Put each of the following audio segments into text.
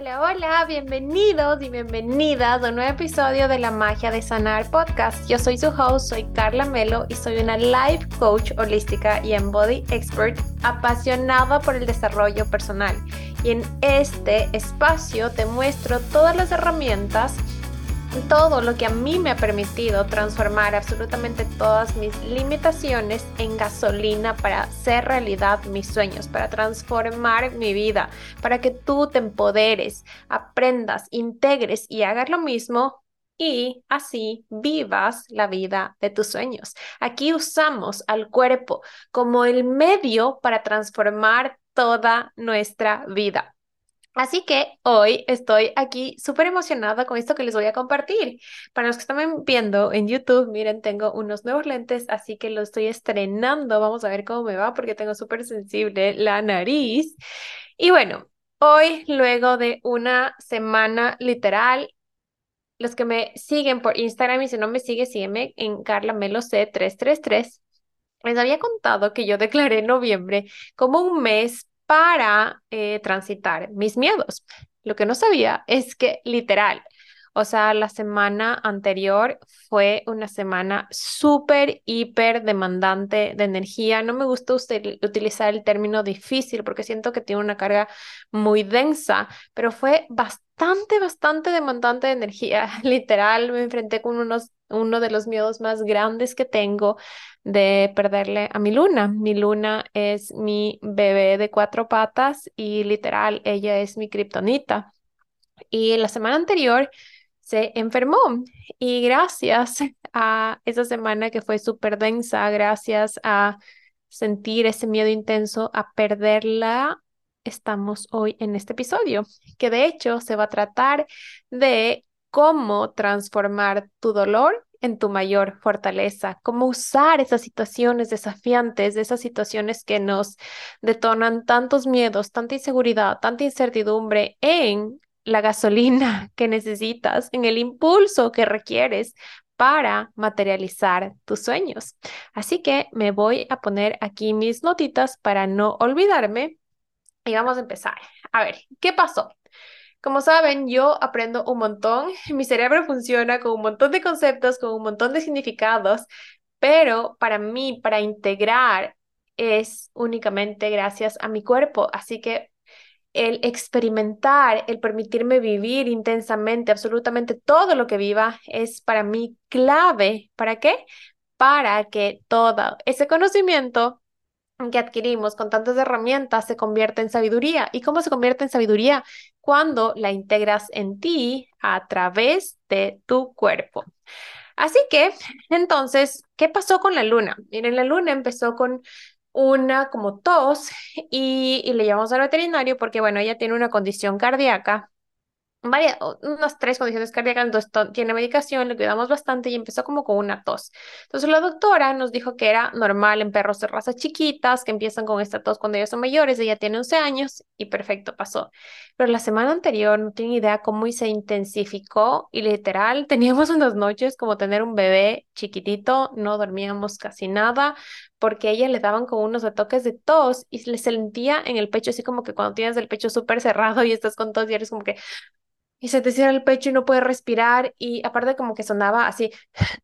Hola, hola, bienvenidos y bienvenidas a un nuevo episodio de La Magia de Sanar Podcast. Yo soy su host, soy Carla Melo y soy una life coach holística y embody expert apasionada por el desarrollo personal. Y en este espacio te muestro todas las herramientas todo lo que a mí me ha permitido transformar absolutamente todas mis limitaciones en gasolina para hacer realidad mis sueños, para transformar mi vida, para que tú te empoderes, aprendas, integres y hagas lo mismo y así vivas la vida de tus sueños. Aquí usamos al cuerpo como el medio para transformar toda nuestra vida. Así que hoy estoy aquí súper emocionada con esto que les voy a compartir. Para los que están viendo en YouTube, miren, tengo unos nuevos lentes, así que lo estoy estrenando. Vamos a ver cómo me va porque tengo súper sensible la nariz. Y bueno, hoy, luego de una semana literal, los que me siguen por Instagram y si no me sigue, sígueme en Carla Melo C333. Les había contado que yo declaré noviembre como un mes para eh, transitar mis miedos. Lo que no sabía es que literal, o sea, la semana anterior fue una semana súper, hiper demandante de energía. No me gusta utilizar el término difícil porque siento que tiene una carga muy densa, pero fue bastante, bastante demandante de energía. Literal, me enfrenté con unos, uno de los miedos más grandes que tengo de perderle a mi luna. Mi luna es mi bebé de cuatro patas y literal, ella es mi kriptonita. Y la semana anterior se enfermó y gracias a esa semana que fue súper densa, gracias a sentir ese miedo intenso a perderla, estamos hoy en este episodio, que de hecho se va a tratar de cómo transformar tu dolor en tu mayor fortaleza, cómo usar esas situaciones desafiantes, esas situaciones que nos detonan tantos miedos, tanta inseguridad, tanta incertidumbre en la gasolina que necesitas, en el impulso que requieres para materializar tus sueños. Así que me voy a poner aquí mis notitas para no olvidarme y vamos a empezar. A ver, ¿qué pasó? Como saben, yo aprendo un montón, mi cerebro funciona con un montón de conceptos, con un montón de significados, pero para mí, para integrar, es únicamente gracias a mi cuerpo. Así que el experimentar, el permitirme vivir intensamente absolutamente todo lo que viva es para mí clave. ¿Para qué? Para que todo ese conocimiento que adquirimos con tantas herramientas se convierte en sabiduría. ¿Y cómo se convierte en sabiduría? Cuando la integras en ti a través de tu cuerpo. Así que, entonces, ¿qué pasó con la luna? Miren, la luna empezó con una como tos y, le llevamos al veterinario porque, bueno, ella tiene una condición cardíaca varias, unas tres condiciones cardíacas, entonces tiene medicación, le cuidamos bastante y empezó como con una tos. Entonces la doctora nos dijo que era normal en perros de razas chiquitas, que empiezan con esta tos cuando ellos son mayores, ella tiene 11 años y perfecto, pasó. Pero la semana anterior no tenía idea cómo se intensificó y literal teníamos unas noches como tener un bebé chiquitito, no dormíamos casi nada porque a ella le daban como unos retoques de tos y se le sentía en el pecho, así como que cuando tienes el pecho súper cerrado y estás con tos y eres como que, y se te cierra el pecho y no puedes respirar y aparte como que sonaba así.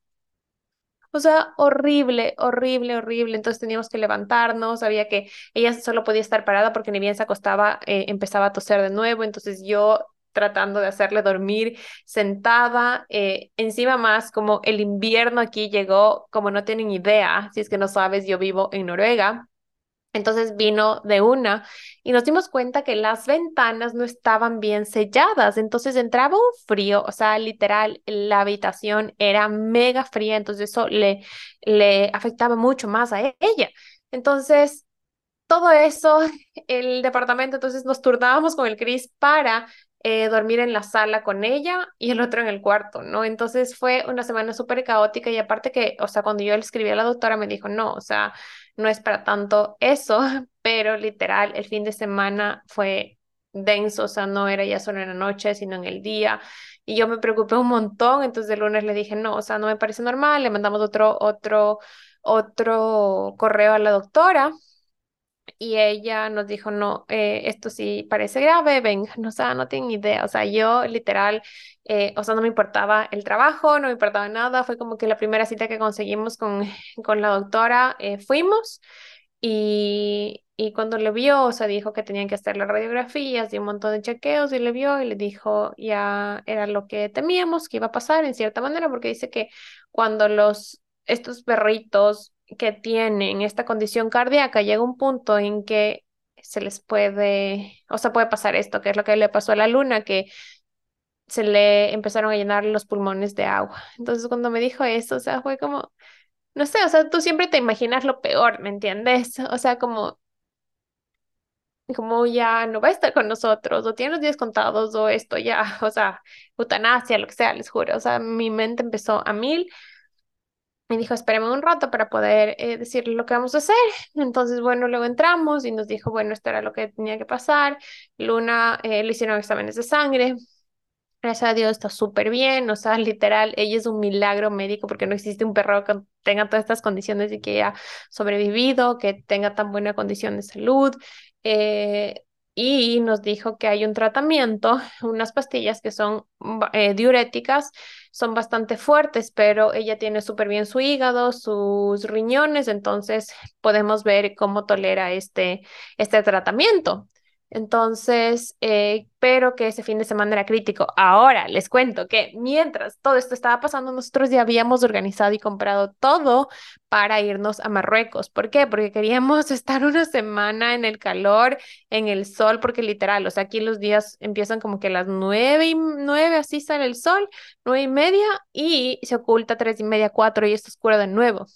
O sea, horrible, horrible, horrible. Entonces teníamos que levantarnos, sabía que ella solo podía estar parada porque ni bien se acostaba, eh, empezaba a toser de nuevo. Entonces yo tratando de hacerle dormir sentada, eh, encima más como el invierno aquí llegó, como no tienen idea, si es que no sabes, yo vivo en Noruega, entonces vino de una y nos dimos cuenta que las ventanas no estaban bien selladas, entonces entraba un frío, o sea, literal, la habitación era mega fría, entonces eso le, le afectaba mucho más a ella. Entonces, todo eso, el departamento, entonces nos turnábamos con el Cris para eh, dormir en la sala con ella y el otro en el cuarto, ¿no? Entonces fue una semana súper caótica y aparte que, o sea, cuando yo le escribí a la doctora me dijo, no, o sea, no es para tanto eso, pero literal, el fin de semana fue denso, o sea, no era ya solo en la noche, sino en el día. Y yo me preocupé un montón, entonces el lunes le dije, no, o sea, no me parece normal, le mandamos otro, otro, otro correo a la doctora y ella nos dijo, no, eh, esto sí parece grave, venga, no, o sea, no tienen idea, o sea, yo literal, eh, o sea, no me importaba el trabajo, no me importaba nada, fue como que la primera cita que conseguimos con, con la doctora, eh, fuimos y, y cuando le vio, o sea, dijo que tenían que hacer las radiografías y un montón de chequeos y le vio y le dijo, ya era lo que temíamos que iba a pasar en cierta manera, porque dice que cuando los, estos perritos que tienen esta condición cardíaca llega un punto en que se les puede, o sea, puede pasar esto, que es lo que le pasó a la luna, que se le empezaron a llenar los pulmones de agua. Entonces, cuando me dijo eso, o sea, fue como, no sé, o sea, tú siempre te imaginas lo peor, ¿me entiendes? O sea, como, como ya no va a estar con nosotros, o tiene los días contados, o esto ya, o sea, eutanasia, lo que sea, les juro. O sea, mi mente empezó a mil me dijo, espérame un rato para poder eh, decirle lo que vamos a hacer. Entonces, bueno, luego entramos y nos dijo, bueno, esto era lo que tenía que pasar. Luna eh, le hicieron exámenes de sangre. Gracias a Dios está súper bien, o sea, literal, ella es un milagro médico porque no existe un perro que tenga todas estas condiciones y que haya sobrevivido, que tenga tan buena condición de salud. Eh, y nos dijo que hay un tratamiento, unas pastillas que son eh, diuréticas, son bastante fuertes, pero ella tiene súper bien su hígado, sus riñones, entonces podemos ver cómo tolera este, este tratamiento. Entonces, eh, pero que ese fin de semana era crítico. Ahora les cuento que mientras todo esto estaba pasando, nosotros ya habíamos organizado y comprado todo para irnos a Marruecos. ¿Por qué? Porque queríamos estar una semana en el calor, en el sol, porque literal, o sea, aquí los días empiezan como que a las nueve y nueve, así sale el sol, nueve y media, y se oculta tres y media, cuatro, y está oscuro de nuevo.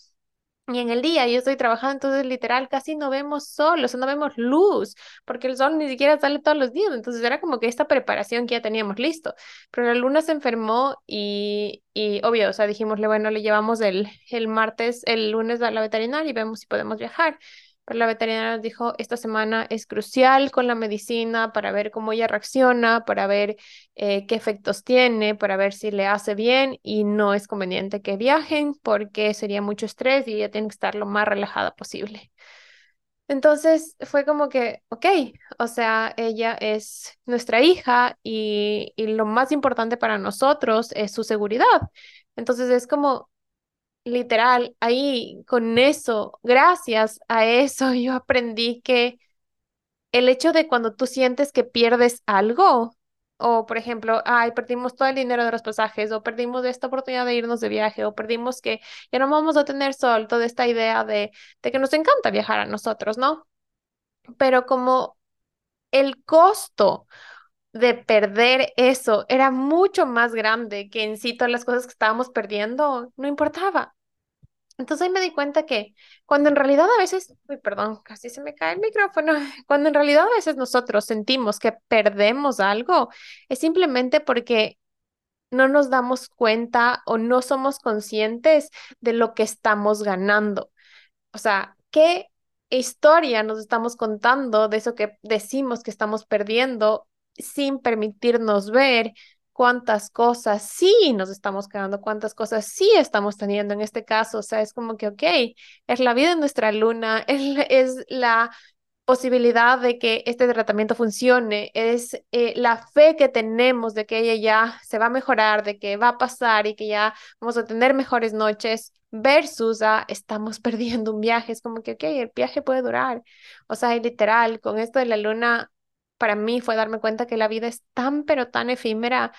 Y en el día yo estoy trabajando, entonces literal casi no vemos sol, o sea, no vemos luz, porque el sol ni siquiera sale todos los días. Entonces era como que esta preparación que ya teníamos listo. Pero la luna se enfermó y, y obvio, o sea, dijimosle, bueno, le llevamos el, el martes, el lunes a la veterinaria y vemos si podemos viajar. La veterinaria nos dijo, esta semana es crucial con la medicina para ver cómo ella reacciona, para ver eh, qué efectos tiene, para ver si le hace bien y no es conveniente que viajen porque sería mucho estrés y ella tiene que estar lo más relajada posible. Entonces fue como que, ok, o sea, ella es nuestra hija y, y lo más importante para nosotros es su seguridad. Entonces es como, literal, ahí con eso, gracias a eso, yo aprendí que el hecho de cuando tú sientes que pierdes algo, o por ejemplo, ay, perdimos todo el dinero de los pasajes, o perdimos esta oportunidad de irnos de viaje, o perdimos que ya no vamos a tener sol, toda esta idea de, de que nos encanta viajar a nosotros, ¿no? Pero como el costo de perder eso era mucho más grande que en sí todas las cosas que estábamos perdiendo, no importaba. Entonces ahí me di cuenta que cuando en realidad a veces, uy, perdón, casi se me cae el micrófono, cuando en realidad a veces nosotros sentimos que perdemos algo, es simplemente porque no nos damos cuenta o no somos conscientes de lo que estamos ganando. O sea, ¿qué historia nos estamos contando de eso que decimos que estamos perdiendo sin permitirnos ver cuántas cosas sí nos estamos quedando, cuántas cosas sí estamos teniendo en este caso. O sea, es como que, ok, es la vida de nuestra luna, es, es la posibilidad de que este tratamiento funcione, es eh, la fe que tenemos de que ella ya se va a mejorar, de que va a pasar y que ya vamos a tener mejores noches, versus a estamos perdiendo un viaje. Es como que, ok, el viaje puede durar. O sea, literal, con esto de la luna para mí fue darme cuenta que la vida es tan, pero tan efímera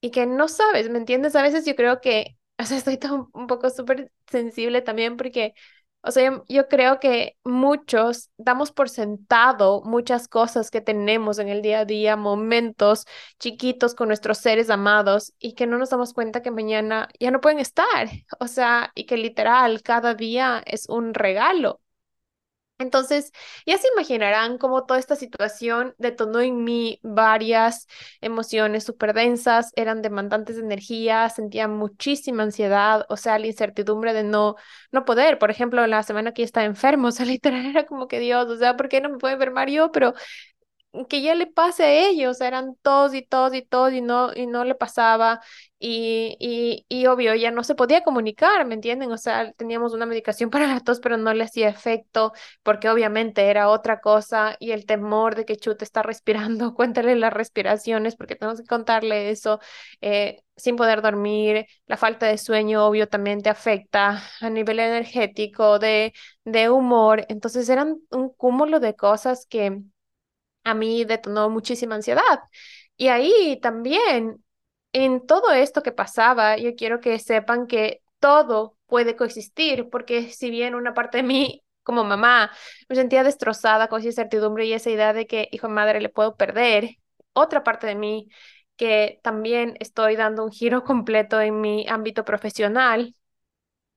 y que no sabes, ¿me entiendes? A veces yo creo que, o sea, estoy un poco súper sensible también porque, o sea, yo, creo que muchos damos por sentado muchas cosas que tenemos en el día a día, momentos chiquitos con nuestros seres amados y que no nos damos cuenta que mañana ya no pueden estar, o sea, y que literal cada día es un regalo. Entonces, ya se imaginarán cómo toda esta situación detonó en mí varias emociones súper densas, eran demandantes de energía, sentía muchísima ansiedad, o sea, la incertidumbre de no, no poder. Por ejemplo, la semana que estaba enfermo, o sea, literal era como que Dios, o sea, ¿por qué no me puede enfermar yo? Pero que ya le pase a ellos, eran todos y todos y todos y no, y no le pasaba y, y, y obvio, ya no se podía comunicar, ¿me entienden? O sea, teníamos una medicación para la tos, pero no le hacía efecto porque obviamente era otra cosa y el temor de que Chute está respirando, cuéntale las respiraciones porque tenemos que contarle eso, eh, sin poder dormir, la falta de sueño obvio también te afecta a nivel energético, de, de humor, entonces eran un cúmulo de cosas que a mí detonó muchísima ansiedad. Y ahí también, en todo esto que pasaba, yo quiero que sepan que todo puede coexistir, porque si bien una parte de mí como mamá me sentía destrozada con esa incertidumbre y esa idea de que, hijo de madre, le puedo perder, otra parte de mí que también estoy dando un giro completo en mi ámbito profesional,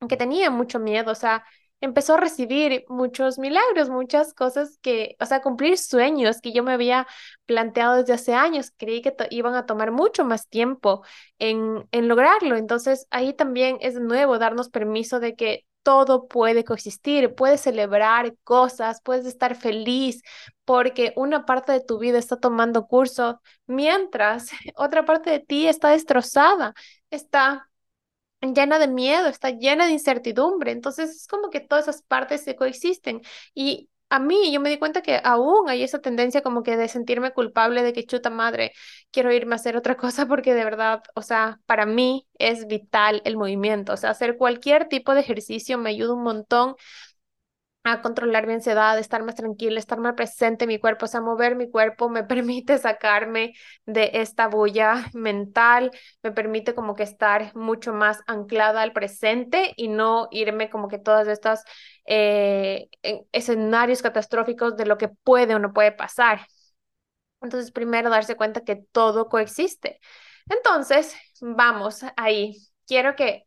que tenía mucho miedo, o sea, empezó a recibir muchos milagros, muchas cosas que, o sea, cumplir sueños que yo me había planteado desde hace años. Creí que iban a tomar mucho más tiempo en, en lograrlo. Entonces, ahí también es de nuevo darnos permiso de que todo puede coexistir, puedes celebrar cosas, puedes estar feliz porque una parte de tu vida está tomando curso, mientras otra parte de ti está destrozada, está llena de miedo, está llena de incertidumbre. Entonces es como que todas esas partes se coexisten. Y a mí yo me di cuenta que aún hay esa tendencia como que de sentirme culpable de que chuta madre, quiero irme a hacer otra cosa porque de verdad, o sea, para mí es vital el movimiento. O sea, hacer cualquier tipo de ejercicio me ayuda un montón a controlar mi ansiedad, estar más tranquila, estar más presente en mi cuerpo, o sea, mover mi cuerpo me permite sacarme de esta bulla mental, me permite como que estar mucho más anclada al presente y no irme como que todas estas eh, escenarios catastróficos de lo que puede o no puede pasar. Entonces, primero darse cuenta que todo coexiste. Entonces, vamos ahí. Quiero que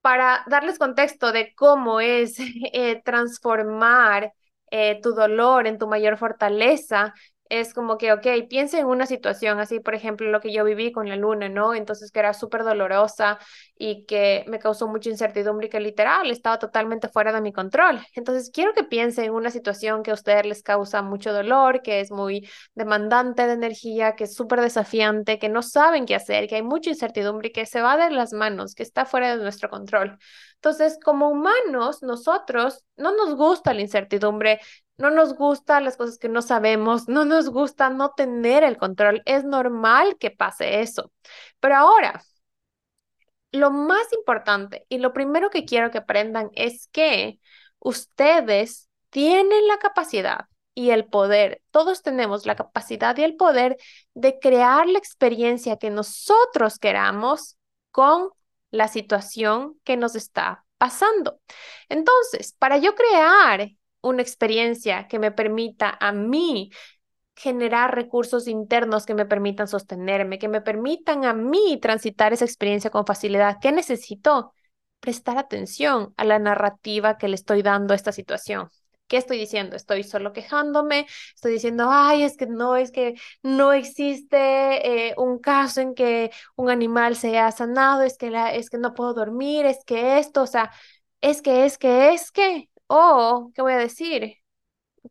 para darles contexto de cómo es eh, transformar eh, tu dolor en tu mayor fortaleza, es como que, ok, piensa en una situación así, por ejemplo, lo que yo viví con la luna, ¿no? Entonces, que era súper dolorosa y que me causó mucha incertidumbre y que literal estaba totalmente fuera de mi control. Entonces, quiero que piensen en una situación que a ustedes les causa mucho dolor, que es muy demandante de energía, que es súper desafiante, que no saben qué hacer, que hay mucha incertidumbre y que se va de las manos, que está fuera de nuestro control. Entonces, como humanos, nosotros no nos gusta la incertidumbre, no nos gusta las cosas que no sabemos, no nos gusta no tener el control. Es normal que pase eso. Pero ahora, lo más importante y lo primero que quiero que aprendan es que ustedes tienen la capacidad y el poder, todos tenemos la capacidad y el poder de crear la experiencia que nosotros queramos con la situación que nos está pasando. Entonces, para yo crear una experiencia que me permita a mí generar recursos internos que me permitan sostenerme, que me permitan a mí transitar esa experiencia con facilidad. ¿Qué necesito? Prestar atención a la narrativa que le estoy dando a esta situación. ¿Qué estoy diciendo? Estoy solo quejándome, estoy diciendo, ay, es que no, es que no existe eh, un caso en que un animal se ha sanado, es que, la, es que no puedo dormir, es que esto, o sea, es que, es que, es que, o, ¿qué voy a decir?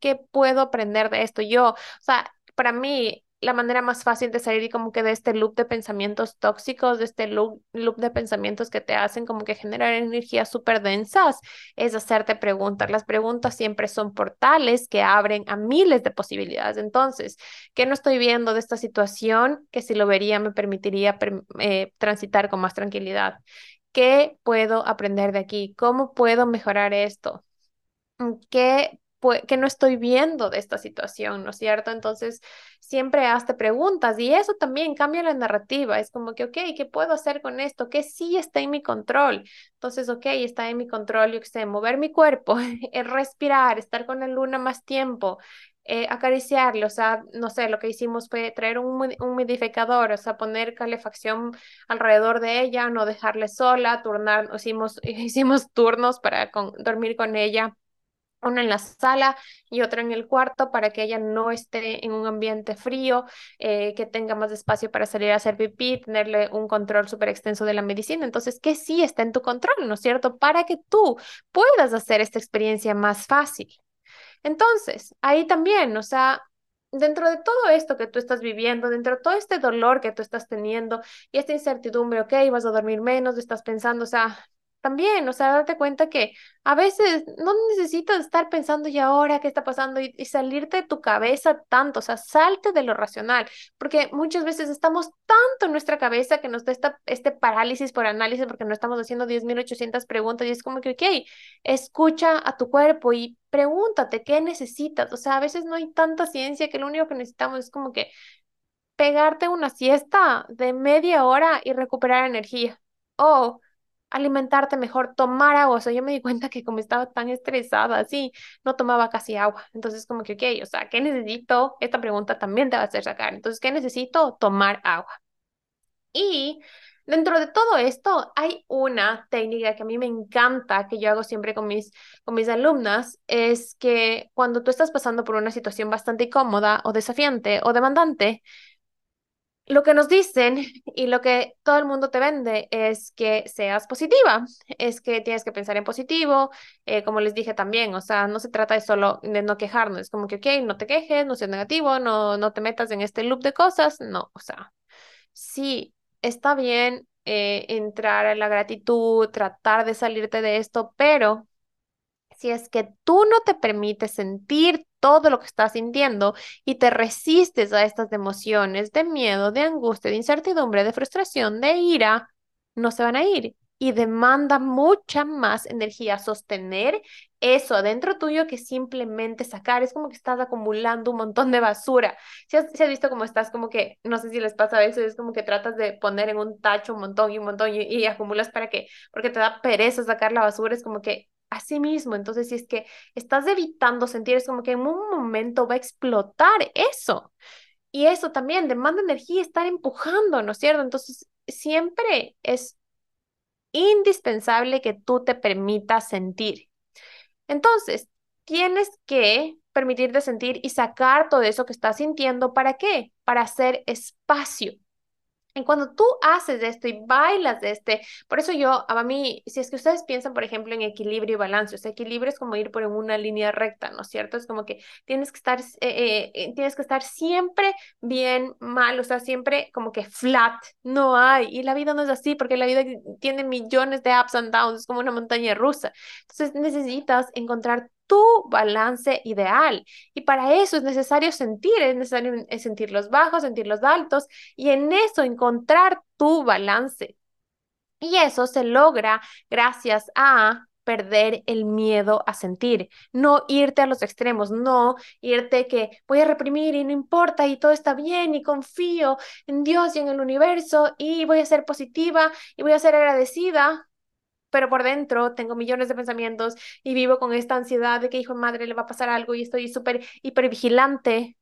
¿Qué puedo aprender de esto yo? O sea, para mí, la manera más fácil de salir como que de este loop de pensamientos tóxicos, de este loop, de pensamientos que te hacen como que generar energías súper densas, es hacerte preguntas. Las preguntas siempre son portales que abren a miles de posibilidades. Entonces, ¿qué no estoy viendo de esta situación que si lo vería me permitiría eh, transitar con más tranquilidad? ¿Qué puedo aprender de aquí? ¿Cómo puedo mejorar esto? ¿Qué, que no estoy viendo de esta situación, ¿no es cierto? Entonces, siempre hazte preguntas y eso también cambia la narrativa. Es como que, ok, ¿qué puedo hacer con esto? ¿Qué sí está en mi control? Entonces, ok, está en mi control, yo que sé, mover mi cuerpo, respirar, estar con la luna más tiempo, eh, o sea, no sé, lo que hicimos fue traer un, humidificador, o sea, poner calefacción alrededor de ella, no dejarle sola, turnar, hicimos, hicimos turnos para dormir con ella una en la sala y otra en el cuarto para que ella no esté en un ambiente frío, eh, que tenga más espacio para salir a hacer pipí, tenerle un control súper extenso de la medicina. Entonces, que sí está en tu control, ¿no es cierto? Para que tú puedas hacer esta experiencia más fácil. Entonces, ahí también, o sea, dentro de todo esto que tú estás viviendo, dentro de todo este dolor que tú estás teniendo y esta incertidumbre, ok, vas a dormir menos, estás pensando, o sea, también, o sea, date cuenta que a veces no necesitas estar pensando y ahora qué está pasando y, salirte de tu cabeza tanto, o sea, salte de lo racional, porque muchas veces estamos tanto en nuestra cabeza que nos da esta, este parálisis por análisis porque no estamos haciendo 10.800 preguntas y es como que, ok, escucha a tu cuerpo y pregúntate qué necesitas, o sea, a veces no hay tanta ciencia que lo único que necesitamos es como que pegarte una siesta de media hora y recuperar energía. O alimentarte mejor, tomar agua. O sea, yo me di cuenta que como estaba tan estresada, así, no tomaba casi agua. Entonces, como que, ok, o sea, ¿qué necesito? Esta pregunta también te va a hacer sacar. Entonces, ¿qué necesito? Tomar agua. Y dentro de todo esto, hay una técnica que a mí me encanta, que yo hago siempre con mis, con mis alumnas, es que cuando tú estás pasando por una situación bastante incómoda o desafiante o demandante, lo que nos dicen y lo que todo el mundo te vende es que seas positiva, es que tienes que pensar en positivo, eh, como les dije también, o sea, no se trata de solo de no quejarnos, es como que, ok, no te quejes, no seas negativo, no, no te metas en este loop de cosas, no, o sea, sí, está bien eh, entrar en la gratitud, tratar de salirte de esto, pero si es que tú no te permites sentir todo lo que estás sintiendo y te resistes a estas emociones de miedo, de angustia, de incertidumbre, de frustración, de ira, no se van a ir y demanda mucha más energía sostener eso adentro tuyo que simplemente sacar. Es como que estás acumulando un montón de basura. Si has, visto cómo estás, como que, no sé si les pasa a veces, es como que tratas de poner en un tacho un montón y un montón y, y acumulas para que, porque te da pereza sacar la basura, es como que así mismo. Entonces, si es que estás evitando sentir, es como que en un momento va a explotar eso. Y eso también demanda energía, estar empujando, ¿no es cierto? Entonces, siempre es indispensable que tú te permitas sentir. Entonces, tienes que permitirte sentir y sacar todo eso que estás sintiendo. ¿Para qué? Para hacer espacio. Y cuando tú haces esto y bailas de este, por eso yo, a mí, si es que ustedes piensan, por ejemplo, en equilibrio y balance, o sea, equilibrio es como ir por una línea recta, ¿no es cierto? Es como que tienes que estar, eh, eh, eh, tienes que estar siempre bien, mal, o sea, siempre como que flat, no hay. Y la vida no es así, porque la vida tiene millones de ups and downs, es como una montaña rusa. Entonces necesitas encontrar tu balance ideal. Y para eso es necesario sentir, es necesario sentir los bajos, sentir los altos y en eso encontrar tu balance. Y eso se logra gracias a perder el miedo a sentir, no irte a los extremos, no irte que voy a reprimir y no importa y todo está bien y confío en Dios y en el universo y voy a ser positiva y voy a ser agradecida pero por dentro tengo millones de pensamientos y vivo con esta ansiedad de que hijo de madre le va a pasar algo y estoy súper hipervigilante.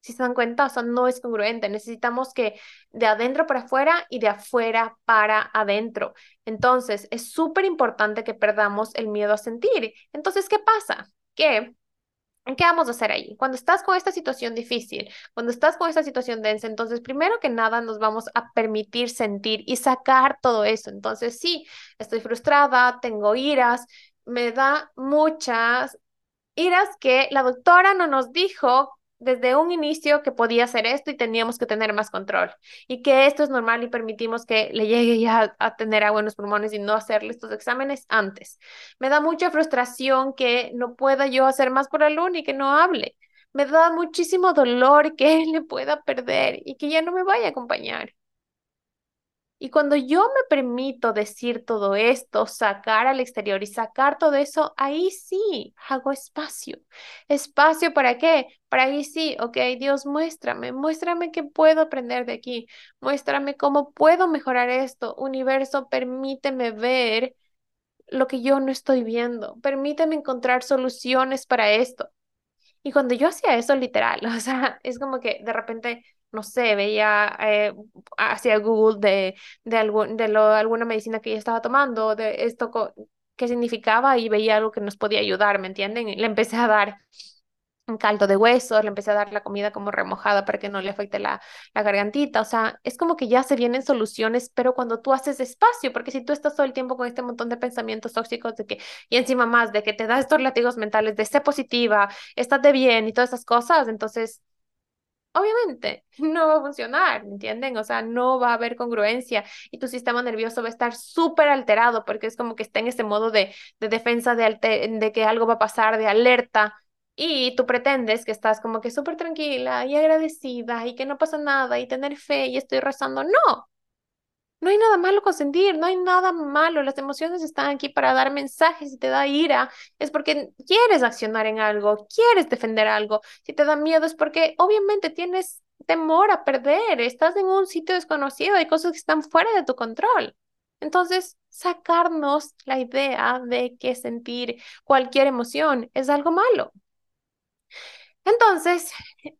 Si se dan cuenta, o sea, no es congruente. Necesitamos que de adentro para afuera y de afuera para adentro. Entonces, es súper importante que perdamos el miedo a sentir. Entonces, ¿qué pasa? Que ¿Qué vamos a hacer ahí? Cuando estás con esta situación difícil, cuando estás con esta situación densa, entonces primero que nada nos vamos a permitir sentir y sacar todo eso. Entonces sí, estoy frustrada, tengo iras, me da muchas iras que la doctora no nos dijo desde un inicio que podía hacer esto y teníamos que tener más control y que esto es normal y permitimos que le llegue ya a tener agua en los pulmones y no hacerle estos exámenes antes. Me da mucha frustración que no pueda yo hacer más por alumno y que no hable. Me da muchísimo dolor que él le pueda perder y que ya no me vaya a acompañar. Y cuando yo me permito decir todo esto, sacar al exterior y sacar todo eso, ahí sí hago espacio. ¿Espacio para qué? Para ahí sí, ok, Dios, muéstrame, muéstrame qué puedo aprender de aquí, muéstrame cómo puedo mejorar esto. Universo, permíteme ver lo que yo no estoy viendo, permíteme encontrar soluciones para esto. Y cuando yo hacía eso literal, o sea, es como que de repente no sé, veía eh, hacia Google de, de, algún, de lo, alguna medicina que ella estaba tomando, de esto, qué significaba y veía algo que nos podía ayudar, ¿me entienden? Y le empecé a dar un caldo de huesos, le empecé a dar la comida como remojada para que no le afecte la, la gargantita, o sea, es como que ya se vienen soluciones, pero cuando tú haces espacio, porque si tú estás todo el tiempo con este montón de pensamientos tóxicos de que, y encima más, de que te das estos látigos mentales de ser positiva, estás de bien y todas esas cosas, entonces obviamente no va a funcionar, ¿entienden? O sea, no va a haber congruencia y tu sistema nervioso va a estar súper alterado porque es como que está en ese modo de, de defensa, de, de que algo va a pasar, de alerta. Y tú pretendes que estás como que súper tranquila y agradecida y que no pasa nada y tener fe y estoy rezando. No, no hay nada malo con sentir, no hay nada malo. Las emociones están aquí para dar mensajes. Si te da ira, es porque quieres accionar en algo, quieres defender algo. Si te da miedo, es porque obviamente tienes temor a perder. Estás en un sitio desconocido, hay cosas que están fuera de tu control. Entonces, sacarnos la idea de que sentir cualquier emoción es algo malo. Entonces,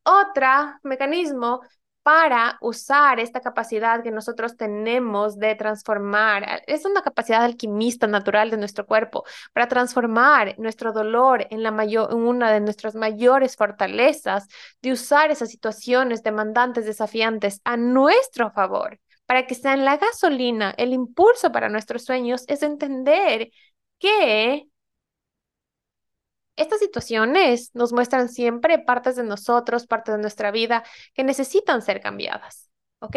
otro mecanismo para usar esta capacidad que nosotros tenemos de transformar. Es una capacidad alquimista natural de nuestro cuerpo para transformar nuestro dolor en, la mayor, una de nuestras mayores fortalezas, de usar esas situaciones demandantes, desafiantes a nuestro favor, para que sean la gasolina, el impulso para nuestros sueños, es entender que estas situaciones nos muestran siempre partes de nosotros, partes de nuestra vida que necesitan ser cambiadas, ¿ok?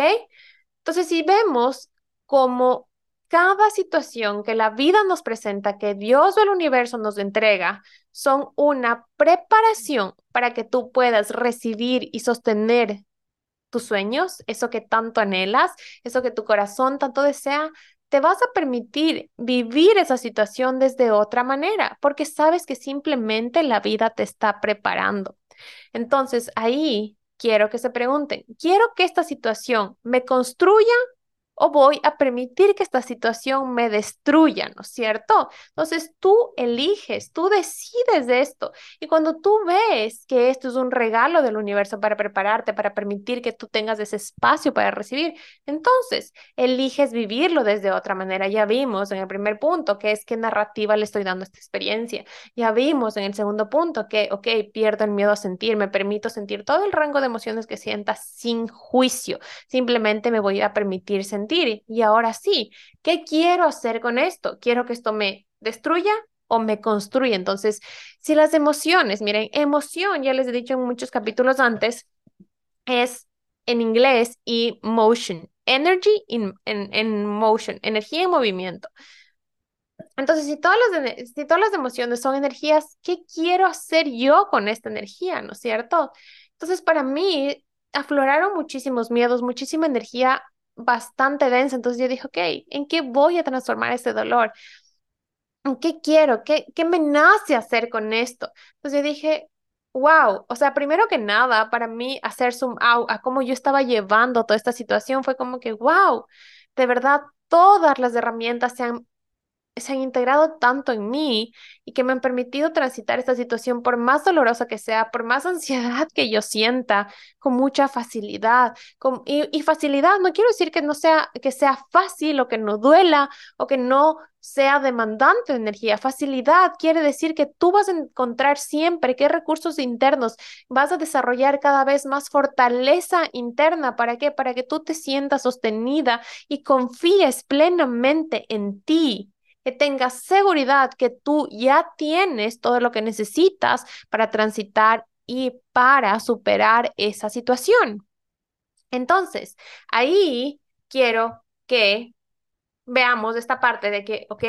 Entonces, si vemos como cada situación que la vida nos presenta, que Dios o el universo nos entrega, son una preparación para que tú puedas recibir y sostener tus sueños, eso que tanto anhelas, eso que tu corazón tanto desea, te vas a permitir vivir esa situación desde otra manera, porque sabes que simplemente la vida te está preparando. Entonces, ahí quiero que se pregunten, ¿quiero que esta situación me construya o voy a permitir que esta situación me destruya, ¿no es cierto? Entonces tú eliges, tú decides de esto. Y cuando tú ves que esto es un regalo del universo para prepararte, para permitir que tú tengas ese espacio para recibir, entonces eliges vivirlo desde otra manera. Ya vimos en el primer punto que es qué narrativa le estoy dando a esta experiencia. Ya vimos en el segundo punto que, ok, pierdo el miedo a sentir, me permito sentir todo el rango de emociones que sienta sin juicio. Simplemente me voy a permitir sentir y ahora sí, ¿qué quiero hacer con esto? ¿Quiero que esto me destruya o me construya? Entonces, si las emociones, miren, emoción, ya les he dicho en muchos capítulos antes, es en inglés y motion, energy in, en, motion, energía en movimiento. Entonces, si todas, las, si todas las emociones son energías, ¿qué quiero hacer yo con esta energía? ¿No es cierto? Entonces, para mí, afloraron muchísimos miedos, muchísima energía bastante densa. Entonces yo dije, ok, ¿en qué voy a transformar este dolor? ¿En qué quiero? ¿Qué, qué me nace hacer con esto? Entonces yo dije, wow, o sea, primero que nada, para mí hacer zoom out a cómo yo estaba llevando toda esta situación fue como que, wow, de verdad, todas las herramientas se han se han integrado tanto en mí y que me han permitido transitar esta situación por más dolorosa que sea, por más ansiedad que yo sienta, con mucha facilidad. Con, y, facilidad no quiero decir que no sea, que sea fácil o que no duela o que no sea demandante de energía. Facilidad quiere decir que tú vas a encontrar siempre qué recursos internos vas a desarrollar cada vez más fortaleza interna. ¿Para qué? Para que tú te sientas sostenida y confíes plenamente en ti que tengas seguridad que tú ya tienes todo lo que necesitas para transitar y para superar esa situación. Entonces, ahí quiero que veamos esta parte de que, ok,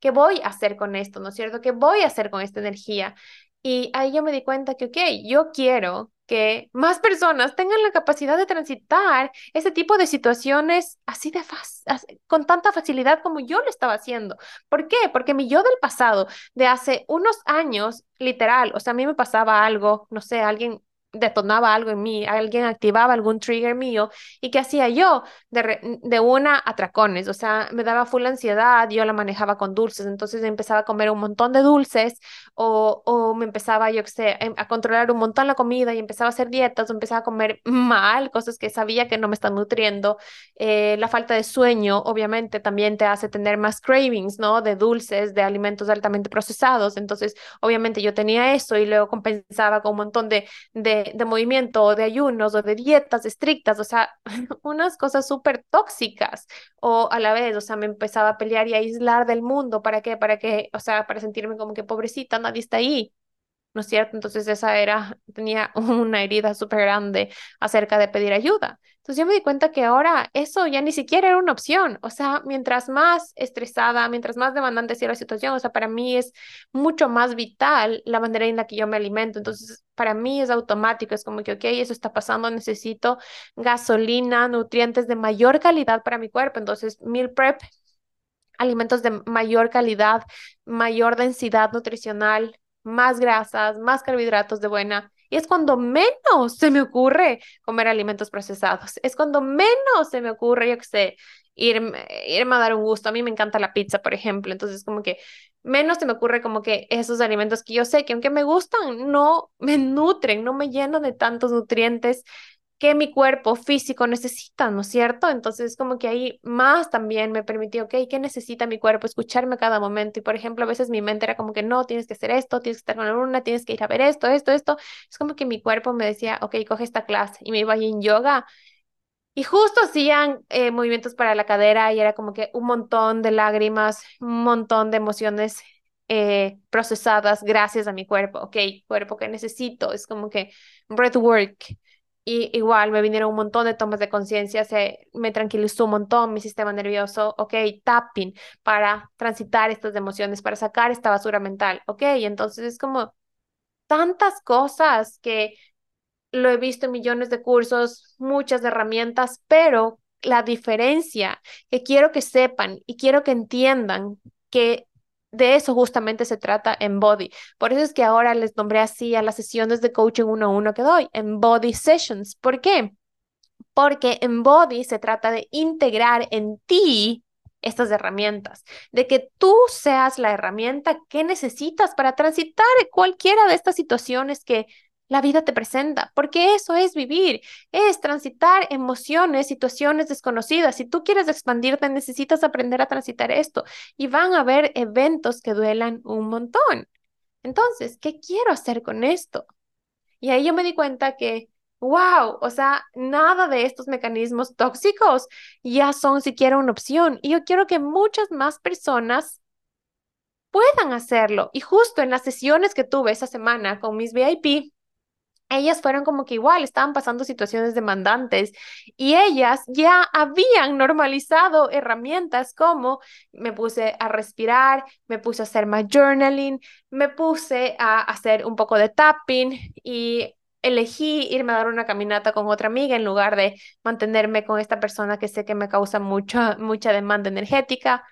¿qué voy a hacer con esto? ¿No es cierto? ¿Qué voy a hacer con esta energía? Y ahí yo me di cuenta que, ok, yo quiero que más personas tengan la capacidad de transitar ese tipo de situaciones así de fácil, con tanta facilidad como yo lo estaba haciendo. ¿Por qué? Porque mi yo del pasado, de hace unos años, literal, o sea, a mí me pasaba algo, no sé, alguien detonaba algo en mí, alguien activaba algún trigger mío y qué hacía yo de, de una atracones, o sea, me daba full ansiedad, yo la manejaba con dulces, entonces empezaba a comer un montón de dulces o, o me empezaba, yo qué sé, em, a controlar un montón la comida y empezaba a hacer dietas o empezaba a comer mal, cosas que sabía que no me están nutriendo. Eh, la falta de sueño, obviamente, también te hace tener más cravings, ¿no? De dulces, de alimentos altamente procesados, entonces, obviamente yo tenía eso y luego compensaba con un montón de, de de, movimiento o de ayunos o de dietas estrictas, o sea, unas cosas súper tóxicas o a la vez, o sea, me empezaba a pelear y a aislar del mundo, ¿para qué? Para que, o sea, para sentirme como que pobrecita, nadie está ahí. ¿No es cierto? Entonces esa era, tenía una herida súper grande acerca de pedir ayuda. Entonces yo me di cuenta que ahora eso ya ni siquiera era una opción. O sea, mientras más estresada, mientras más demandante sea la situación, o sea, para mí es mucho más vital la manera en la que yo me alimento. Entonces, para mí es automático, es como que, ok, eso está pasando, necesito gasolina, nutrientes de mayor calidad para mi cuerpo. Entonces, meal prep alimentos de mayor calidad, mayor densidad nutricional, más grasas, más carbohidratos de buena. Y es cuando menos se me ocurre comer alimentos procesados. Es cuando menos se me ocurre, yo sé, irme, irme a dar un gusto. A mí me encanta la pizza, por ejemplo. Entonces, como que menos se me ocurre como que esos alimentos que yo sé que aunque me gustan, no me nutren, no me llenan de tantos nutrientes que mi cuerpo físico necesita, ¿no es cierto? Entonces, como que ahí más también me permitió, ok, ¿qué necesita mi cuerpo? Escucharme cada momento. Y, por ejemplo, a veces mi mente era como que no, tienes que hacer esto, tienes que estar con la luna, tienes que ir a ver esto, esto, esto. Es como que mi cuerpo me decía, ok, coge esta clase. Y me iba ahí en yoga. Y justo hacían eh, movimientos para la cadera y era como que un montón de lágrimas, un montón de emociones eh, procesadas gracias a mi cuerpo. Ok, cuerpo que necesito. Es como que breathwork y igual me vinieron un montón de tomas de conciencia, se me tranquilizó un montón mi sistema nervioso, ok, tapping para transitar estas emociones, para sacar esta basura mental, ok, entonces es como tantas cosas que lo he visto en millones de cursos, muchas herramientas, pero la diferencia que quiero que sepan y quiero que entiendan que de eso justamente se trata en Body. Por eso es que ahora les nombré así a las sesiones de coaching uno a uno que doy, en Body Sessions. ¿Por qué? Porque en Body se trata de integrar en ti estas herramientas, de que tú seas la herramienta que necesitas para transitar cualquiera de estas situaciones que la vida te presenta, porque eso es vivir, es transitar emociones, situaciones desconocidas. Si tú quieres expandirte, necesitas aprender a transitar esto y van a haber eventos que duelan un montón. Entonces, ¿qué quiero hacer con esto? Y ahí yo me di cuenta que, wow, o sea, nada de estos mecanismos tóxicos ya son siquiera una opción. Y yo quiero que muchas más personas puedan hacerlo. Y justo en las sesiones que tuve esa semana con mis VIP, ellas fueron como que igual estaban pasando situaciones demandantes y ellas ya habían normalizado herramientas como me puse a respirar, me puse a hacer más journaling, me puse a hacer un poco de tapping y elegí irme a dar una caminata con otra amiga en lugar de mantenerme con esta persona que sé que me causa mucha, mucha demanda energética.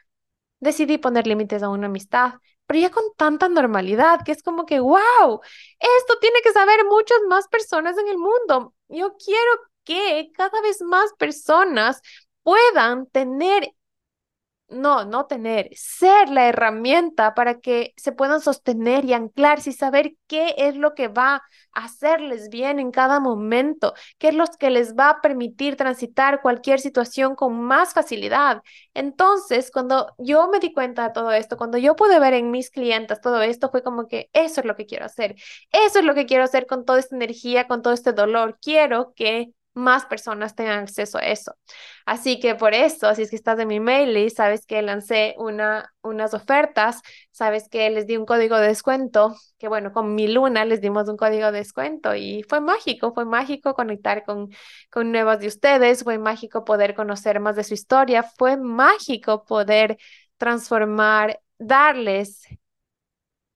Decidí poner límites a una amistad pero ya con tanta normalidad que es como que, wow, esto tiene que saber muchas más personas en el mundo. Yo quiero que cada vez más personas puedan tener no, no tener, ser la herramienta para que se puedan sostener y anclarse y saber qué es lo que va a hacerles bien en cada momento, qué es lo que les va a permitir transitar cualquier situación con más facilidad. Entonces, cuando yo me di cuenta de todo esto, cuando yo pude ver en mis clientes todo esto, fue como que eso es lo que quiero hacer, eso es lo que quiero hacer con toda esta energía, con todo este dolor. Quiero que más personas tengan acceso a eso. Así que por eso, si es que estás en mi mail sabes que lancé una, unas ofertas, sabes que les di un código de descuento, que bueno, con mi luna les dimos un código de descuento y fue mágico, fue mágico conectar con, con nuevas de ustedes, fue mágico poder conocer más de su historia, fue mágico poder transformar, darles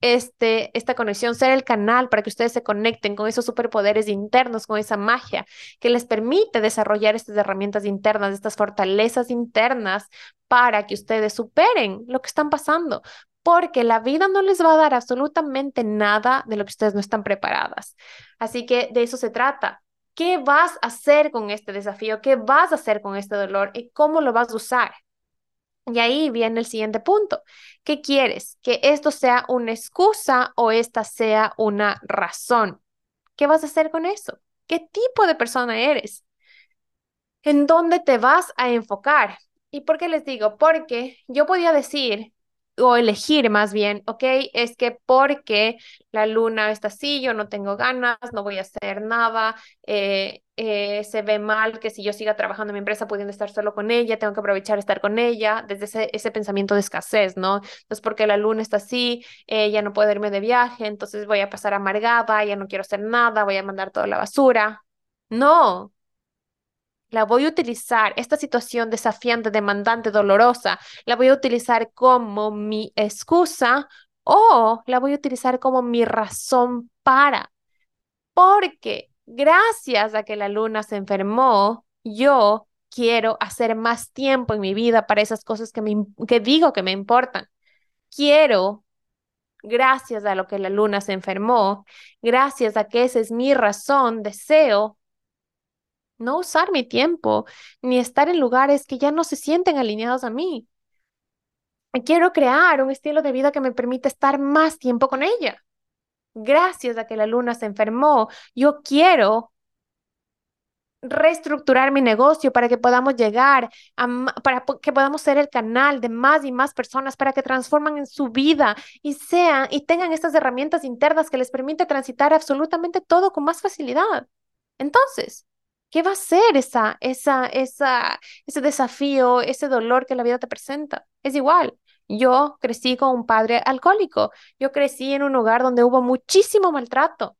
este, esta conexión, ser el canal para que ustedes se conecten con esos superpoderes internos, con esa magia que les permite desarrollar estas herramientas internas, estas fortalezas internas para que ustedes superen lo que están pasando. Porque la vida no les va a dar absolutamente nada de lo que ustedes no están preparadas. Así que de eso se trata. ¿Qué vas a hacer con este desafío? ¿Qué vas a hacer con este dolor? ¿Y cómo lo vas a usar? Y ahí viene el siguiente punto. ¿Qué quieres? ¿Que esto sea una excusa o esta sea una razón? ¿Qué vas a hacer con eso? ¿Qué tipo de persona eres? ¿En dónde te vas a enfocar? ¿Y por qué les digo? Porque yo podía decir, o elegir más bien, ok, es que porque la luna está así, yo no tengo ganas, no voy a hacer nada, eh, eh, se ve mal que si yo siga trabajando en mi empresa pudiendo estar solo con ella, tengo que aprovechar estar con ella, desde ese, pensamiento de escasez, ¿no? Entonces, porque la luna está así, ella no puede irme de viaje, entonces voy a pasar amargada, ya no quiero hacer nada, voy a mandar toda la basura. No, la voy a utilizar, esta situación desafiante, demandante, dolorosa, la voy a utilizar como mi excusa o la voy a utilizar como mi razón para. Porque gracias a que la luna se enfermó, yo quiero hacer más tiempo en mi vida para esas cosas que, me, que digo que me importan. Quiero, gracias a lo que la luna se enfermó, gracias a que esa es mi razón, deseo no usar mi tiempo ni estar en lugares que ya no se sienten alineados a mí. Quiero crear un estilo de vida que me permita estar más tiempo con ella. Gracias a que la luna se enfermó, yo quiero reestructurar mi negocio para que podamos llegar a, para que podamos ser el canal de más y más personas para que transforman en su vida y sean y tengan estas herramientas internas que les permite transitar absolutamente todo con más facilidad. Entonces, ¿Qué va a ser esa, esa, esa, ese desafío, ese dolor que la vida te presenta? Es igual. Yo crecí con un padre alcohólico. Yo crecí en un hogar donde hubo muchísimo maltrato.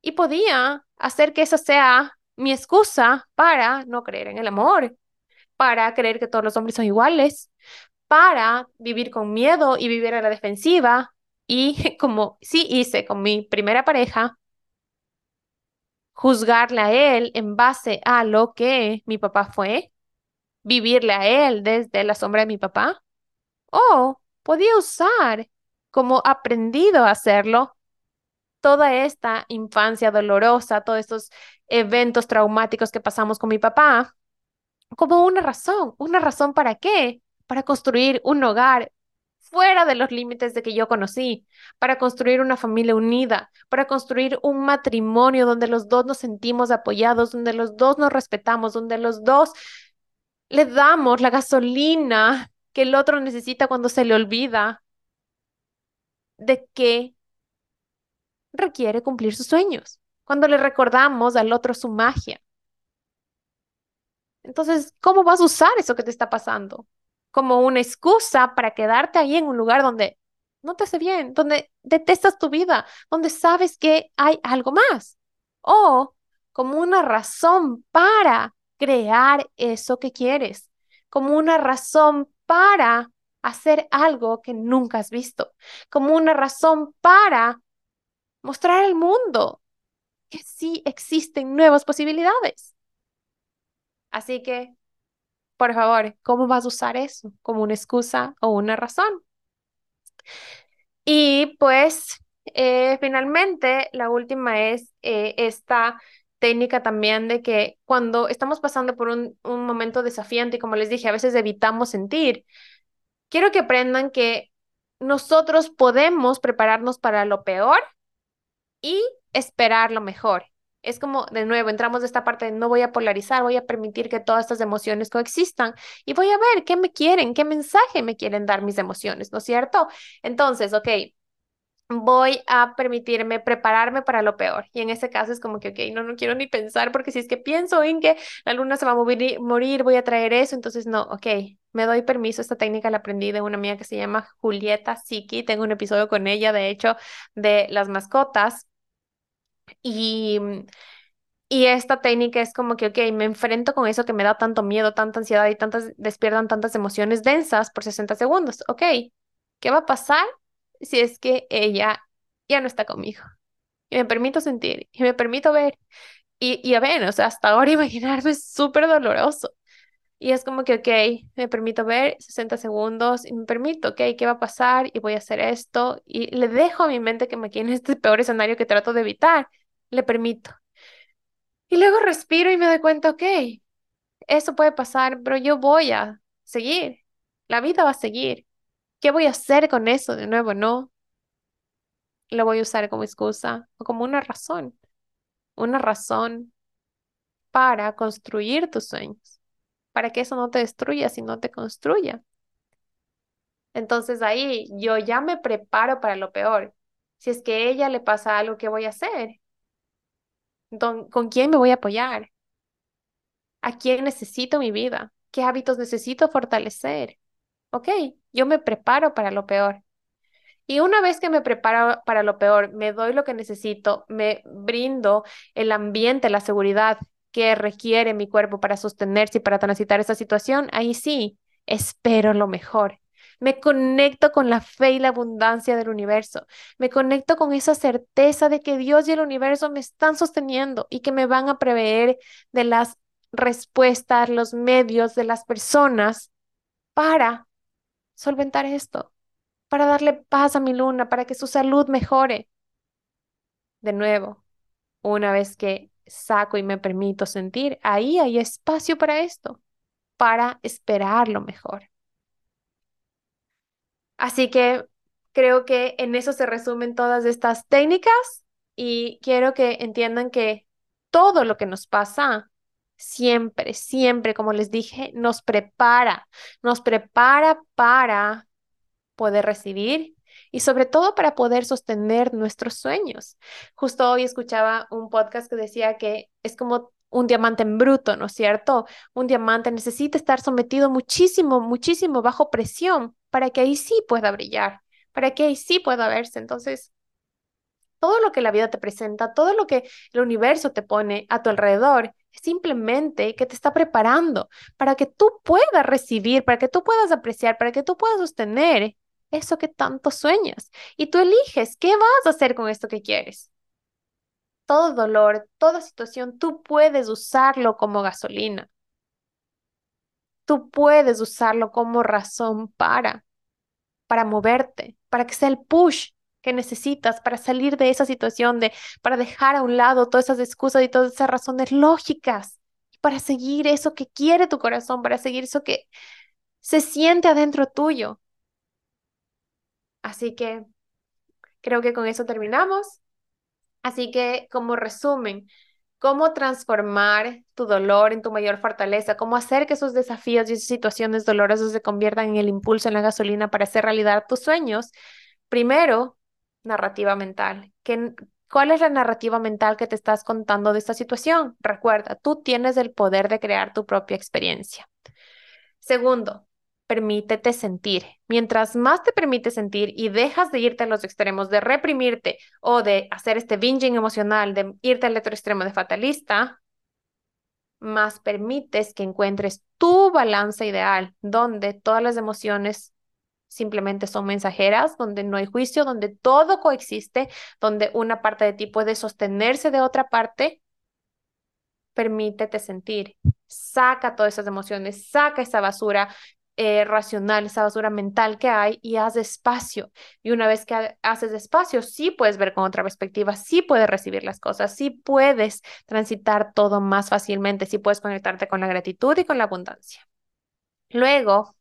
Y podía hacer que esa sea mi excusa para no creer en el amor, para creer que todos los hombres son iguales, para vivir con miedo y vivir a la defensiva. Y como sí hice con mi primera pareja, juzgarle a él en base a lo que mi papá fue, vivirle a él desde la sombra de mi papá, o podía usar como aprendido a hacerlo toda esta infancia dolorosa, todos estos eventos traumáticos que pasamos con mi papá, como una razón, una razón para qué, para construir un hogar fuera de los límites de que yo conocí, para construir una familia unida, para construir un matrimonio donde los dos nos sentimos apoyados, donde los dos nos respetamos, donde los dos le damos la gasolina que el otro necesita cuando se le olvida de que requiere cumplir sus sueños, cuando le recordamos al otro su magia. Entonces, ¿cómo vas a usar eso que te está pasando? Como una excusa para quedarte ahí en un lugar donde no te hace bien, donde detestas tu vida, donde sabes que hay algo más. O como una razón para crear eso que quieres, como una razón para hacer algo que nunca has visto, como una razón para mostrar al mundo que sí existen nuevas posibilidades. Así que por favor, ¿cómo vas a usar eso? ¿Como una excusa o una razón? Y pues eh, finalmente la última es eh, esta técnica también de que cuando estamos pasando por un, un momento desafiante y como les dije, a veces evitamos sentir, quiero que aprendan que nosotros podemos prepararnos para lo peor y esperar lo mejor. Es como, de nuevo, entramos de esta parte de no voy a polarizar, voy a permitir que todas estas emociones coexistan y voy a ver qué me quieren, qué mensaje me quieren dar mis emociones, ¿no es cierto? Entonces, ok, voy a permitirme prepararme para lo peor. Y en ese caso es como que, ok, no, no quiero ni pensar porque si es que pienso en que la luna se va a morir, morir voy a traer eso, entonces no, ok, me doy permiso. Esta técnica la aprendí de una amiga que se llama Julieta Siki. Tengo un episodio con ella, de hecho, de las mascotas. Y, y esta técnica es como que, ok, me enfrento con eso que me da tanto miedo, tanta ansiedad y tantas, despiertan tantas emociones densas por 60 segundos. Ok, ¿qué va a pasar si es que ella ya no está conmigo? Y me permito sentir, y me permito ver. Y, y a ver, o sea, hasta ahora imaginarme es súper doloroso. Y es como que, ok, me permito ver 60 segundos y me permito, ok, ¿qué va a pasar? Y voy a hacer esto. Y le dejo a mi mente que me quede en este peor escenario que trato de evitar. Le permito. Y luego respiro y me doy cuenta, ok, eso puede pasar, pero yo voy a seguir. La vida va a seguir. ¿Qué voy a hacer con eso? De nuevo, no. Lo voy a usar como excusa o como una razón. Una razón para construir tus sueños para que eso no te destruya, sino te construya. Entonces ahí yo ya me preparo para lo peor. Si es que a ella le pasa algo, ¿qué voy a hacer? ¿Con quién me voy a apoyar? ¿A quién necesito mi vida? ¿Qué hábitos necesito fortalecer? Ok, yo me preparo para lo peor. Y una vez que me preparo para lo peor, me doy lo que necesito, me brindo el ambiente, la seguridad que requiere mi cuerpo para sostenerse y para transitar esa situación, ahí sí, espero lo mejor. Me conecto con la fe y la abundancia del universo. Me conecto con esa certeza de que Dios y el universo me están sosteniendo y que me van a prever de las respuestas, los medios de las personas para solventar esto, para darle paz a mi luna, para que su salud mejore. De nuevo, una vez que saco y me permito sentir, ahí hay espacio para esto, para esperar lo mejor. Así que creo que en eso se resumen todas estas técnicas y quiero que entiendan que todo lo que nos pasa siempre, siempre, como les dije, nos prepara, nos prepara para poder recibir y sobre todo para poder sostener nuestros sueños. Justo hoy escuchaba un podcast que decía que es como un diamante en bruto, ¿no es cierto? Un diamante necesita estar sometido muchísimo, muchísimo bajo presión para que ahí sí pueda brillar, para que ahí sí pueda verse. Entonces, todo lo que la vida te presenta, todo lo que el universo te pone a tu alrededor, es simplemente que te está preparando para que tú puedas recibir, para que tú puedas apreciar, para que tú puedas sostener eso que tanto sueñas. Y tú eliges qué vas a hacer con esto que quieres. Todo dolor, toda situación, tú puedes usarlo como gasolina. Tú puedes usarlo como razón para, para moverte, para que sea el push que necesitas para salir de esa situación, de, para dejar a un lado todas esas excusas y todas esas razones lógicas, para seguir eso que quiere tu corazón, para seguir eso que se siente adentro tuyo. Así que creo que con eso terminamos. Así que como resumen, cómo transformar tu dolor en tu mayor fortaleza, cómo hacer que esos desafíos y esas situaciones dolorosas se conviertan en el impulso, en la gasolina para hacer realidad tus sueños. Primero, narrativa mental. ¿Qué, ¿Cuál es la narrativa mental que te estás contando de esta situación? Recuerda, tú tienes el poder de crear tu propia experiencia. Segundo, permítete sentir. Mientras más te permites sentir y dejas de irte a los extremos, de reprimirte o de hacer este binging emocional, de irte al otro extremo de fatalista, más permites que encuentres tu balance ideal, donde todas las emociones simplemente son mensajeras, donde no hay juicio, donde todo coexiste, donde una parte de ti puede sostenerse de otra parte. Permítete sentir, saca todas esas emociones, saca esa basura, eh, racional, esa basura mental que hay y haz espacio. Y una vez que haces espacio, sí puedes ver con otra perspectiva, sí puedes recibir las cosas, sí puedes transitar todo más fácilmente, sí puedes conectarte con la gratitud y con la abundancia. Luego,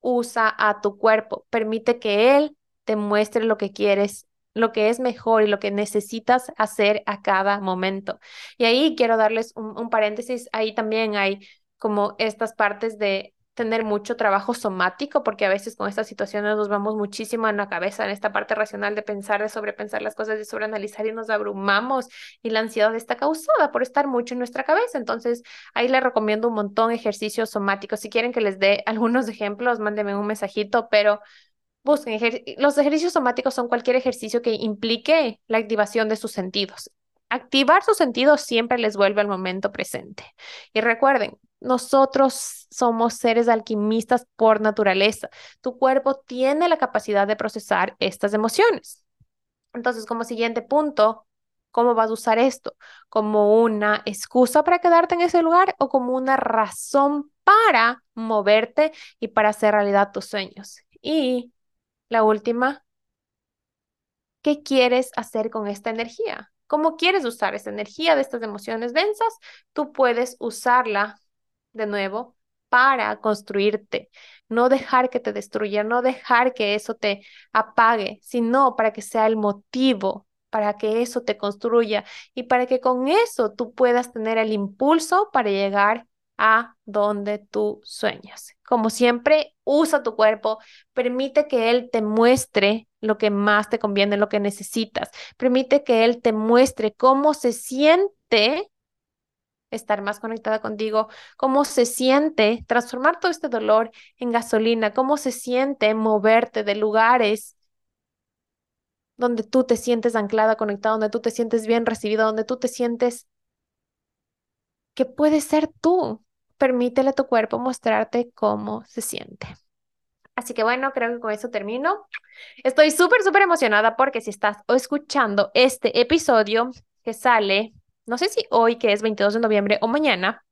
usa a tu cuerpo, permite que él te muestre lo que quieres lo que es mejor y lo que necesitas hacer a cada momento. Y ahí quiero darles un paréntesis, ahí también hay como estas partes de tener mucho trabajo somático, porque a veces con estas situaciones nos vamos muchísimo en la cabeza, en esta parte racional de pensar, de sobrepensar las cosas, de sobreanalizar y nos abrumamos y la ansiedad está causada por estar mucho en nuestra cabeza. Entonces, ahí les recomiendo un montón ejercicios somáticos. Si quieren que les dé algunos ejemplos, mándenme un mensajito, pero busquen. Los ejercicios somáticos son cualquier ejercicio que implique la activación de sus sentidos. Activar sus sentidos siempre les vuelve al momento presente. Y recuerden, nosotros somos seres alquimistas por naturaleza. Tu cuerpo tiene la capacidad de procesar estas emociones. Entonces, como siguiente punto, ¿cómo vas a usar esto? ¿Como una excusa para quedarte en ese lugar o como una razón para moverte y para hacer realidad tus sueños? Y la última, ¿qué quieres hacer con esta energía? ¿Cómo quieres usar esa energía de estas emociones densas? Tú puedes usarla de nuevo para construirte, no dejar que te destruya, no dejar que eso te apague, sino para que sea el motivo, para que eso te construya y para que con eso tú puedas tener el impulso para llegar a donde tú sueñas. Como siempre, usa tu cuerpo, permite que Él te muestre lo que más te conviene, lo que necesitas, permite que Él te muestre cómo se siente estar más conectada contigo, cómo se siente transformar todo este dolor en gasolina, cómo se siente moverte de lugares donde tú te sientes anclada, conectada, donde tú te sientes bien recibida, donde tú te sientes que puedes ser tú. Permítele a tu cuerpo mostrarte cómo se siente. Así que bueno, creo que con eso termino. Estoy súper, súper emocionada porque si estás escuchando este episodio que sale no sé si hoy, que es 22 de noviembre, o mañana,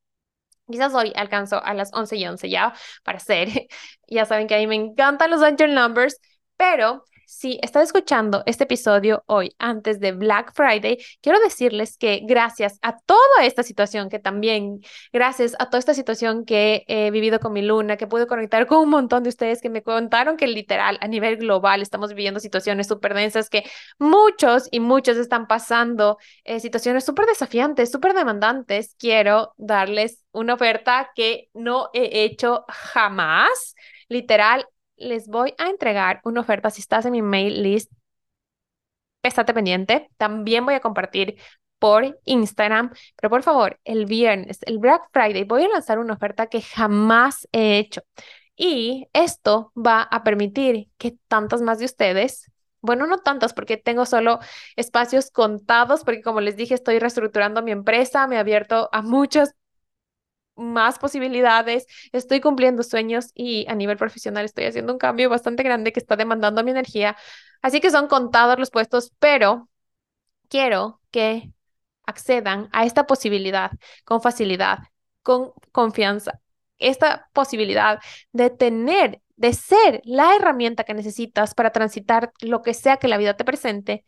quizás hoy alcanzo a las 11 y 11 ya para hacer. ya saben que a mí me encantan los angel numbers, pero si estás escuchando este episodio hoy, antes de Black Friday, quiero decirles que gracias a toda esta situación, que también, gracias a toda esta situación que he vivido con mi luna, que pude conectar con un montón de ustedes que me contaron que literal a nivel global estamos viviendo situaciones súper densas, que muchos y muchos están pasando eh, situaciones súper desafiantes, súper demandantes. Quiero darles una oferta que no he hecho jamás. Literal, les voy a entregar una oferta si estás en mi mail list. Estate pendiente. También voy a compartir por Instagram, pero por favor, el viernes, el Black Friday, voy a lanzar una oferta que jamás he hecho. Y esto va a permitir que tantas más de ustedes, bueno, no tantas porque tengo solo espacios contados, porque como les dije, estoy reestructurando mi empresa, me he abierto a muchas más posibilidades, estoy cumpliendo sueños y a nivel profesional estoy haciendo un cambio bastante grande que está demandando mi energía. Así que son contados los puestos, pero quiero que accedan a esta posibilidad con facilidad, con confianza, esta posibilidad de tener, de ser la herramienta que necesitas para transitar lo que sea que la vida te presente.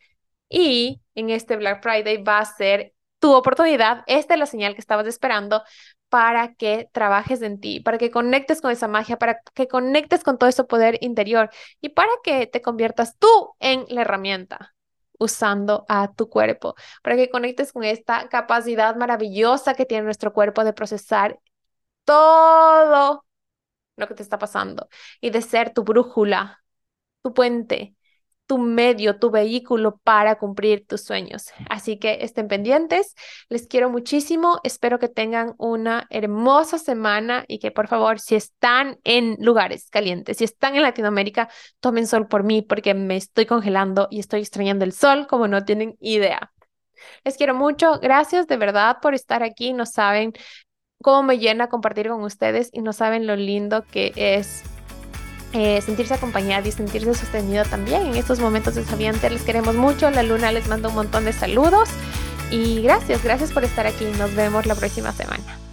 Y en este Black Friday va a ser tu oportunidad, esta es la señal que estabas esperando para que trabajes en ti, para que conectes con esa magia, para que conectes con todo ese poder interior y para que te conviertas tú en la herramienta usando a tu cuerpo, para que conectes con esta capacidad maravillosa que tiene nuestro cuerpo de procesar todo lo que te está pasando y de ser tu brújula, tu puente, tu medio, tu vehículo para cumplir tus sueños. Así que estén pendientes. Les quiero muchísimo. Espero que tengan una hermosa semana y que por favor, si están en lugares calientes, si están en Latinoamérica, tomen sol por mí porque me estoy congelando y estoy extrañando el sol como no tienen idea. Les quiero mucho. Gracias de verdad por estar aquí. No saben cómo me llena compartir con ustedes y no saben lo lindo que es eh, sentirse acompañada y sentirse sostenido también en estos momentos desafiantes. Les queremos mucho. La luna les manda un montón de saludos. Y gracias, gracias por estar aquí. Nos vemos la próxima semana.